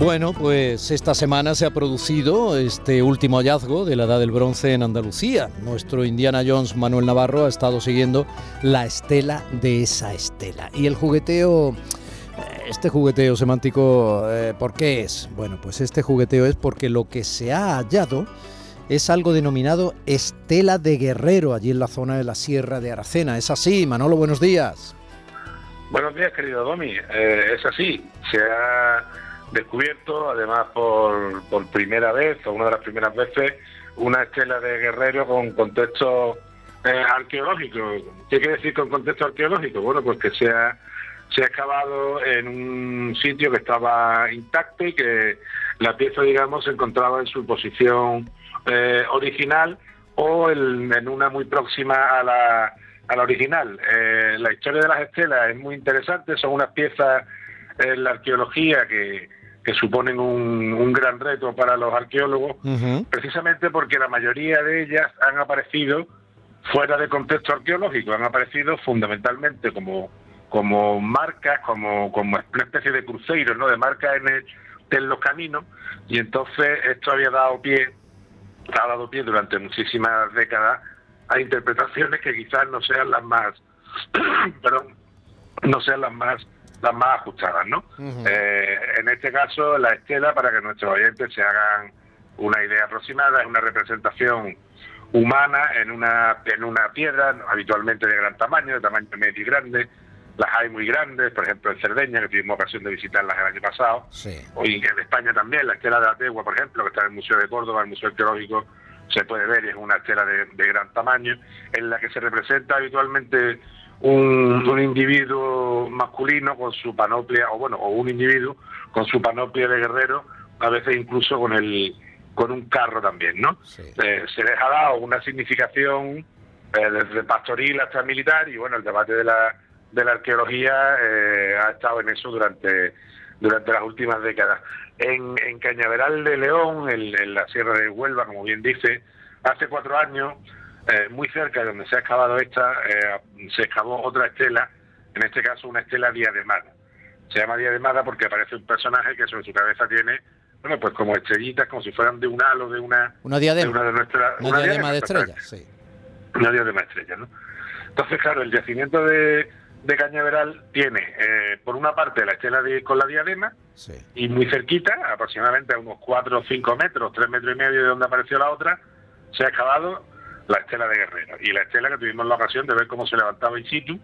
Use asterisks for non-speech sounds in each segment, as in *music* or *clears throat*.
Bueno, pues esta semana se ha producido este último hallazgo de la Edad del Bronce en Andalucía. Nuestro Indiana Jones Manuel Navarro ha estado siguiendo la estela de esa estela. Y el jugueteo, eh, este jugueteo semántico, eh, ¿por qué es? Bueno, pues este jugueteo es porque lo que se ha hallado es algo denominado estela de guerrero allí en la zona de la Sierra de Aracena. ¿Es así? Manolo, buenos días. Buenos días, querido Domi. Eh, es así. Se ha descubierto, además por, por primera vez, o una de las primeras veces, una estela de guerrero con contexto eh, arqueológico. ¿Qué quiere decir con contexto arqueológico? Bueno, pues que se ha, se ha excavado en un sitio que estaba intacto y que la pieza, digamos, se encontraba en su posición eh, original o en, una muy próxima a la, a la original. Eh, la historia de las estelas es muy interesante, son unas piezas en la arqueología que, que suponen un, gran reto para los arqueólogos, precisamente porque la mayoría de ellas han aparecido fuera de contexto arqueológico, han aparecido fundamentalmente como, como marcas, como, como una especie de cruceros, ¿no? de marcas en, en los caminos, y entonces esto había dado pie, ha dado pie durante muchísimas décadas a interpretaciones que quizás no sean las más, *clears throat* perdón, no sean las más las más ajustadas, ¿no? Eh, en este caso, la estela, para que nuestros oyentes se hagan una idea aproximada, es una representación humana en una, en una piedra, habitualmente de gran tamaño, de tamaño medio y grande. Las hay muy grandes, por ejemplo en Cerdeña, que tuvimos ocasión de visitarlas el año pasado. Sí. Hoy en España también, la estela de la Tegua, por ejemplo, que está en el Museo de Córdoba, el Museo Arqueológico, se puede ver y es una estela de, de gran tamaño, en la que se representa habitualmente un, individuo masculino con su panoplia, o bueno, o un individuo con su panoplia de guerrero, a veces incluso con el con un carro también, ¿no? Eh, se les ha dado una significación eh, desde pastoril hasta militar y bueno, el debate de la, de la arqueología eh, ha estado en eso durante, durante las últimas décadas. En, en Cañaveral de León, en la Sierra de Huelva, como bien dice, hace cuatro años eh, muy cerca de donde se ha excavado esta, eh, se excavó otra estela, en este caso una estela diademada. Se llama diademada porque aparece un personaje que sobre su cabeza tiene, bueno, pues como estrellitas, como si fueran de un halo, de una... Una diadema. De una, de nuestra, una, diadema, de estrellas, sí. Una diadema de estrellas, ¿no? Entonces, claro, el yacimiento de, de Cañaveral tiene, eh, por una parte, la estela con la diadema, y muy cerquita, aproximadamente a unos 4 o 5 metros, 3 metros y medio de donde apareció la otra, se ha excavado la estela de Guerrero. Y la estela que tuvimos la ocasión de ver cómo se levantaba in situ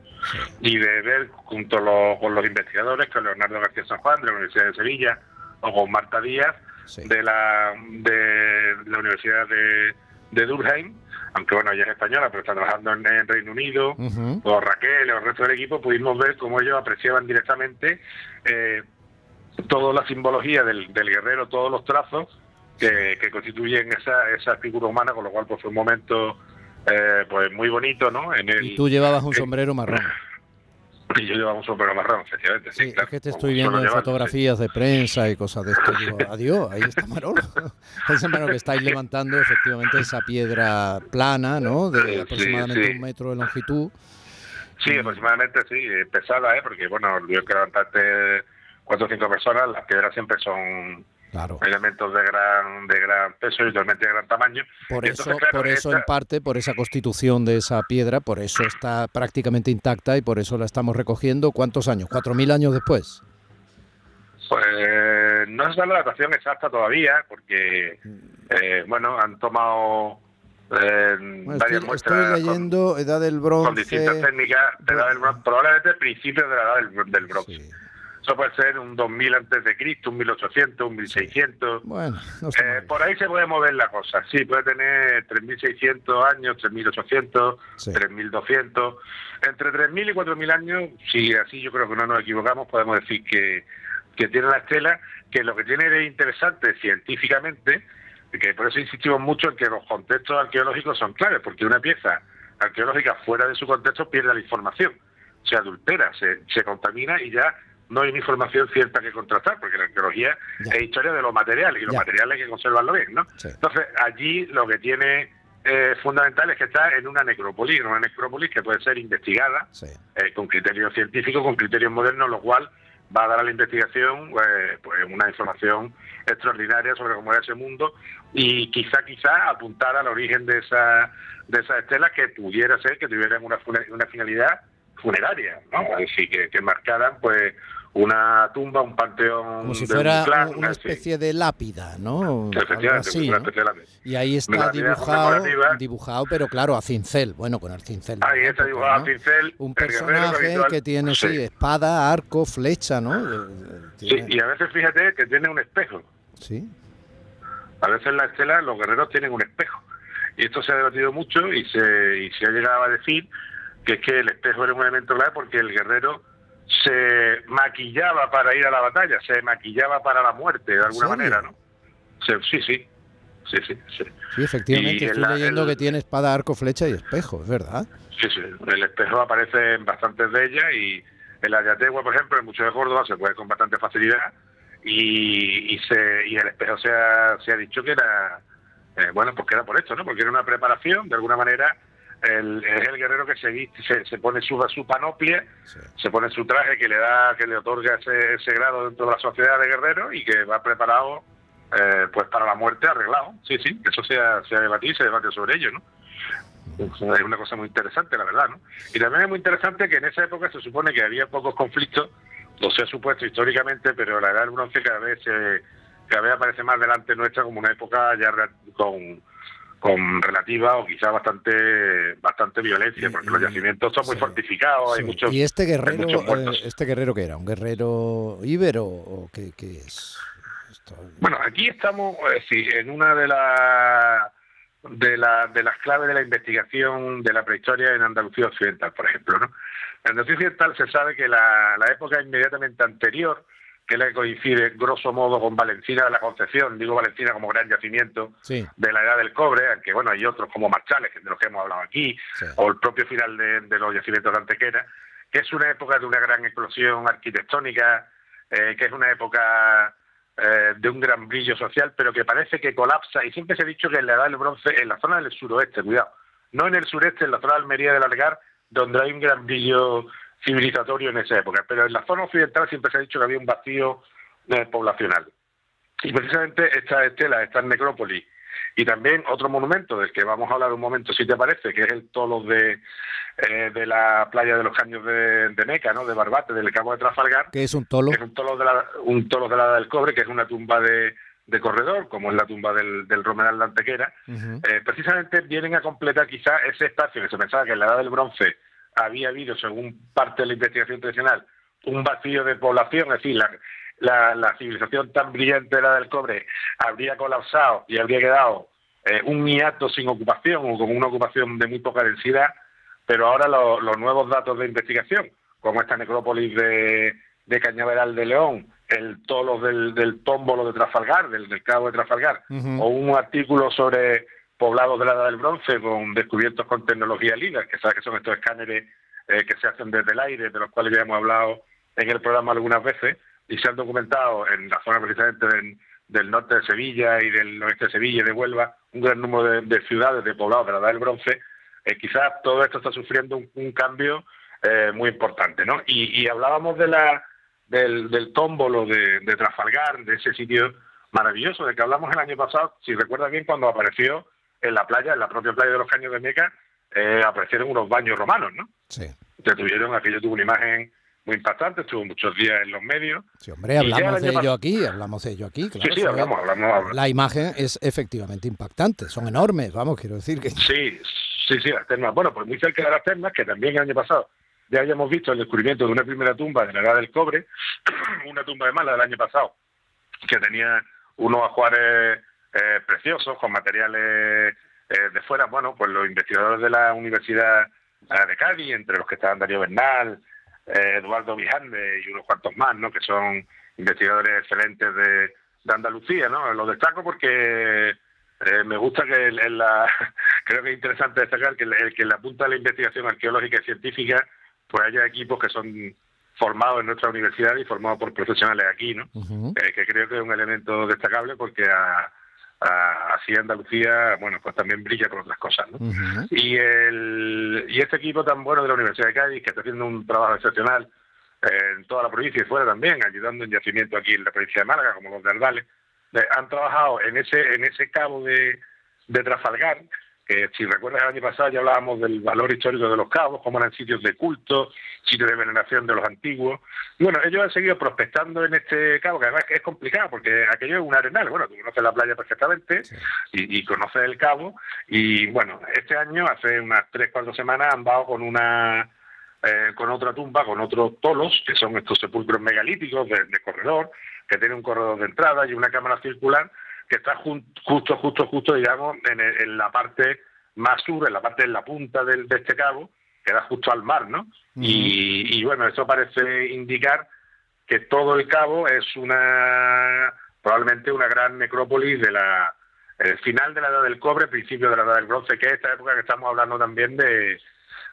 y de ver junto con los investigadores, con Leonardo García San Juan de la Universidad de Sevilla o con Marta Díaz de, la, de la Universidad de, de Durham, aunque bueno, ella es española, pero está trabajando en, Reino Unido, o Raquel o el resto del equipo, pudimos ver cómo ellos apreciaban directamente eh, toda la simbología del, del guerrero, todos los trazos que, constituyen esa, esa figura humana, con lo cual pues fue un momento eh, pues muy bonito, ¿no? En el, y tú llevabas un sombrero marrón. *laughs* Y yo llevaba un sombrero marrón, efectivamente. Sí, es que te estoy viendo en fotografías de prensa y cosas de esto. Digo, *laughs* adiós, ahí está Manolo. *laughs* Ese Manolo que estáis levantando efectivamente esa piedra plana, ¿no? De aproximadamente un metro de longitud. Sí, aproximadamente sí, pesada, ¿eh? Porque, bueno, yo que levantarte cuatro o cinco personas, las piedras siempre son elementos de gran de gran peso y totalmente de gran tamaño. Por eso, por eso en parte, por esa constitución de esa piedra, por eso está prácticamente intacta y por eso la estamos recogiendo. ¿Cuántos años? ¿Cuatro mil años después? Pues no es la datación exacta todavía, porque eh, bueno, han tomado eh, varias estoy, muestras. Estoy leyendo Edad del Bronce. Con distintas técnicas de edad del bronce, probablemente principios de la Edad del, del Bronce. Eso puede ser un 2000 antes de Cristo, un 1800, un 1600. Bueno, eh, por ahí se puede mover la cosa. Sí, puede tener 3600 años, 3800, 3200. Entre 3000 y 4000 años, si así yo creo que no nos equivocamos, podemos decir que que tiene la estela, que lo que tiene de interesante científicamente, que por eso insistimos mucho en que los contextos arqueológicos son claves, porque una pieza arqueológica fuera de su contexto pierde la información, se adultera, se, se contamina y ya no hay una información cierta que contrastar, porque la arqueología es historia de los materiales y los materiales hay que conservarlo bien, ¿no? Entonces, allí lo que tiene eh, fundamental es que está en una necrópolis, en una necrópolis que puede ser investigada eh, con criterios científicos, con criterios modernos, lo cual va a dar a la investigación eh, pues una información extraordinaria sobre cómo era ese mundo y quizá quizá apuntar al origen de esa de esas estelas que pudiera ser que tuvieran una, una finalidad funeraria, ¿no? Decir, que, que marcaran pues una tumba, un panteón. Como si fuera una especie de lápida, ¿no? Efectivamente, de lápida. Y ahí está dibujado, dibujado, pero claro, a cincel, bueno, con el cincel. Ahí está dibujado a cincel. Un personaje que tiene, sí. espada, arco, flecha, ¿no? Sí, y a veces fíjate que tiene un espejo. Sí. A veces en la estela los guerreros tienen un espejo. Y esto se ha debatido mucho y se, y se ha llegado a decir que es que el espejo era un elemento clave porque el guerrero se maquillaba para ir a la batalla, se maquillaba para la muerte de alguna manera, ¿no? sí, sí, sí, sí, sí. efectivamente, estoy leyendo que tiene espada, arco, flecha y espejo, es verdad. Sí, sí, el espejo aparece en bastantes de ellas y en la de Ategua, por ejemplo, en muchos de Córdoba se puede con bastante facilidad y, y, se, y el espejo se ha, se ha dicho que era, eh, bueno, pues que era por esto, ¿no? Porque era una preparación, de alguna manera, el, es el guerrero que se, se, pone su, su panoplia, se pone su traje que le da, que le otorga ese, ese grado dentro de la sociedad de guerrero y que va preparado eh, pues para la muerte arreglado. Sí, sí, eso se ha, se ha debatido y se debate sobre ello, ¿no? Es una cosa muy interesante, la verdad, ¿no? Y también es muy interesante que en esa época se supone que había pocos conflictos, lo se ha supuesto históricamente, pero la edad del bronce cada vez, se, cada vez aparece más delante nuestra como una época ya con con relativa o quizá bastante bastante violencia porque los yacimientos son muy fortificados hay muchos y este guerrero eh, este guerrero que era un guerrero íbero o qué, es bueno aquí estamos eh, en una de las de, la, de las claves de la investigación de la prehistoria en Andalucía Occidental, por ejemplo. ¿no? En Andalucía Occidental se sabe que la, la época inmediatamente anterior que le coincide grosso modo con Valencina de la Concepción, digo Valencina como gran yacimiento de la edad del cobre, aunque bueno, hay otros como Marchales, de los que hemos hablado aquí, o el propio final de, los yacimientos de Antequera, que es una época de una gran explosión arquitectónica, eh, que es una época eh, de un gran brillo social, pero que parece que colapsa, y siempre se ha dicho que en la edad del bronce, en la zona del suroeste, cuidado, no en el sureste, en la zona de Almería del Algar, donde hay un gran brillo civilizatorio en esa época, pero en la zona occidental siempre se ha dicho que había un vacío eh, poblacional. Y precisamente esta estela, esta necrópolis, y también otro monumento del que vamos a hablar un momento, si te parece, que es el tolo de, eh, de la playa de los Caños de, Meca, ¿no? de Barbate, del Cabo de Trafalgar. que es un tolo? es un tolo de la, un tolo de la del Cobre, que es una tumba de, de corredor, como es la tumba del, del Romeral de Antequera. Eh, precisamente vienen a completar quizá ese espacio que se pensaba que en la edad del bronce había habido, según parte de la investigación tradicional, un vacío de población, es decir, la, la, civilización tan brillante la del cobre habría colapsado y habría quedado eh, un hiato sin ocupación o con una ocupación de muy poca densidad, pero ahora los nuevos datos de investigación, como esta necrópolis de, de Cañaveral de León, el tolo del, del tómbolo de Trafalgar, del, del cabo de Trafalgar, o un artículo sobre poblados de la Edad del Bronce con descubiertos con tecnología LIDAR, que sabes que son estos escáneres eh, que se hacen desde el aire, de los cuales ya hemos hablado en el programa algunas veces, y se han documentado en la zona precisamente del, norte de Sevilla y del oeste de Sevilla y de Huelva, un gran número de, ciudades, de poblados de la Edad del Bronce, eh, quizás todo esto está sufriendo un, cambio eh, muy importante, ¿no? Y, hablábamos de la del, del tómbolo de, de Trafalgar, de ese sitio maravilloso, de que hablamos el año pasado, si recuerdas bien, cuando apareció en la playa, en la propia playa de los Caños de Meca, eh, aparecieron unos baños romanos, ¿no? Sí. Que tuvieron, aquello tuvo una imagen muy impactante, estuvo muchos días en los medios. Sí, hombre, hablamos de ello aquí, hablamos de ello aquí, claro. Sí, sí, hablamos, hablamos, La imagen es efectivamente impactante, son enormes, vamos, quiero decir que... Sí, sí, sí, las termas. Bueno, pues muy cerca de las termas, que también el año pasado ya habíamos visto el descubrimiento de una primera tumba de la edad del cobre, *clears throat* una tumba de mala del año pasado, que tenía unos ajuares eh, preciosos, con materiales eh, de fuera. Bueno, pues los investigadores de la Universidad eh, de Cádiz, entre los que estaban Darío Bernal, Eduardo Vijande y unos cuantos más, ¿no? que son investigadores excelentes de, Andalucía, ¿no? Lo destaco porque eh, me gusta que en la, *laughs* creo que es interesante destacar que, el, que en la punta de la investigación arqueológica y científica pues haya equipos que son formados en nuestra universidad y formados por profesionales aquí, ¿no? Eh, que creo que es un elemento destacable porque a, así Andalucía, bueno, pues también brilla por otras cosas, ¿no? y, el, y este equipo tan bueno de la Universidad de Cádiz, que está haciendo un trabajo excepcional en toda la provincia y fuera también, ayudando en yacimiento aquí en la provincia de Málaga, como los de Aldales, eh, han trabajado en ese, en ese cabo de, de Trafalgar, que si recuerdas el año pasado ya hablábamos del valor histórico de los cabos, como eran sitios de culto, sitios de veneración de los antiguos. Y bueno, ellos han seguido prospectando en este cabo, que además es complicado porque aquello es un arenal. Bueno, tú conoces la playa perfectamente y, conoces el cabo. Y bueno, este año, hace unas tres, cuatro semanas, han dado con una eh, con otra tumba, con otros tolos, que son estos sepulcros megalíticos de, corredor, que tiene un corredor de entrada y una cámara circular que está justo, justo, justo, digamos, en, la parte más sur, en la parte de la punta de este cabo, que da justo al mar, ¿no? y, bueno, eso parece indicar que todo el cabo es una, probablemente una gran necrópolis de la, el final de la edad del cobre, principio de la edad del bronce, que es esta época que estamos hablando también de,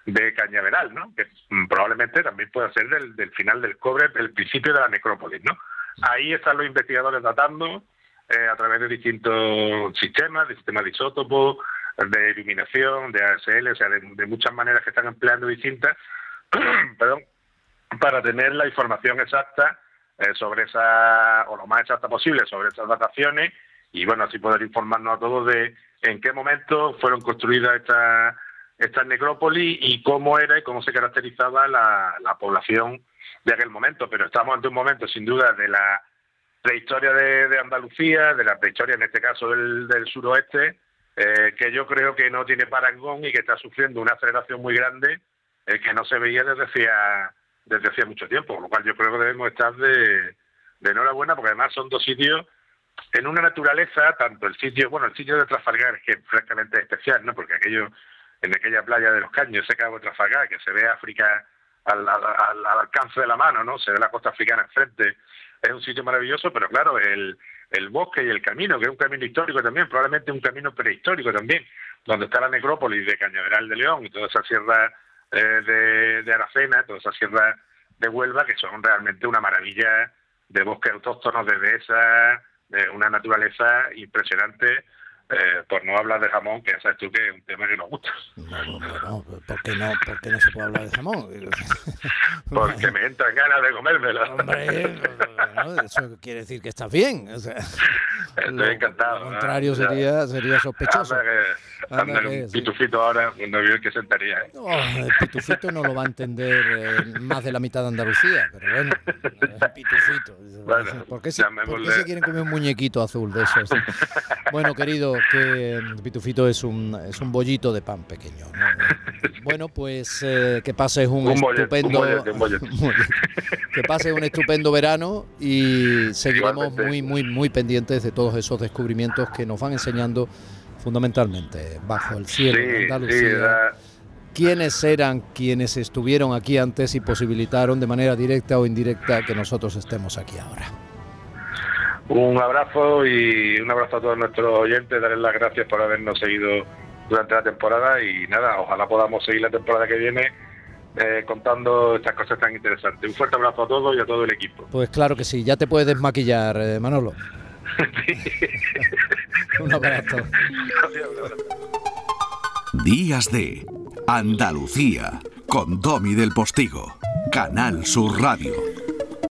de Cañaveral, ¿no? Que probablemente también pueda ser del, del final del cobre, el principio de la necrópolis, ¿no? Ahí están los investigadores datando eh, a través de distintos sistemas, de sistemas de isótopos, de iluminación, de ASL, o sea, de, muchas maneras que están empleando distintas, *clears throat* perdón, para tener la información exacta eh, sobre esa, o lo más exacta posible, sobre esas dataciones y bueno, así poder informarnos a todos de en qué momento fueron construidas estas esta necrópolis y cómo era y cómo se caracterizaba la, la población de aquel momento. Pero estamos ante un momento, sin duda, de la prehistoria de, de Andalucía, de la prehistoria en este caso del, del suroeste, eh, que yo creo que no tiene parangón y que está sufriendo una aceleración muy grande eh, que no se veía desde hacía, desde hacía mucho tiempo, con lo cual yo creo que debemos estar de, de enhorabuena porque además son dos sitios en una naturaleza, tanto el sitio, bueno, el sitio de Trafalgar que francamente especial, ¿no? Porque aquello, en aquella playa de los Caños, ese cabo de Trafalgar, que se ve África al, al, al, alcance de la mano, ¿no? Se ve la costa africana enfrente, es un sitio maravilloso, pero claro, el, el bosque y el camino, que es un camino histórico también, probablemente un camino prehistórico también, donde está la necrópolis de Cañaveral de León y toda esa sierra eh, de, de Aracena, toda esa sierra de Huelva, que son realmente una maravilla de bosques autóctonos, de dehesas, de una naturaleza impresionante eh, por no hablar de jamón, que sabes tú que es un tema que nos gusta. No, no, no, ¿por qué no, por qué no se puede hablar de jamón? *laughs* Porque me entran ganas de comérmelo. Hombre, *laughs* eso quiere decir que estás bien. O sea, Estoy encantado. Lo contrario sería, sería sospechoso. Anda que, un pitufito ahora, no vio que sentaría. ¿eh? No, el pitufito no lo va a entender eh, más de la mitad de Andalucía, pero bueno, el *laughs* pitufito. Bueno, ¿Por qué, se, ¿por qué se quieren comer un muñequito azul de esos? Bueno, querido, que Pitufito es un, es un bollito de pan pequeño. *laughs* Bueno, pues eh, que pases un, estupendo *laughs* que pases un estupendo verano y seguiremos muy muy muy pendientes de todos esos descubrimientos que nos van enseñando fundamentalmente bajo el cielo de Andalucía. ¿Quiénes eran quienes estuvieron aquí antes y posibilitaron de manera directa o indirecta que nosotros estemos aquí ahora? Un abrazo y un abrazo a todos nuestros oyentes, darles las gracias por habernos seguido durante la temporada y nada, ojalá podamos seguir la temporada que viene eh, contando estas cosas tan interesantes. Un fuerte abrazo a todos y a todo el equipo. Pues claro que sí, ya te puedes desmaquillar, eh, Manolo. *laughs* un abrazo. Días de Andalucía con Domi del Postigo, Canal Sur Radio.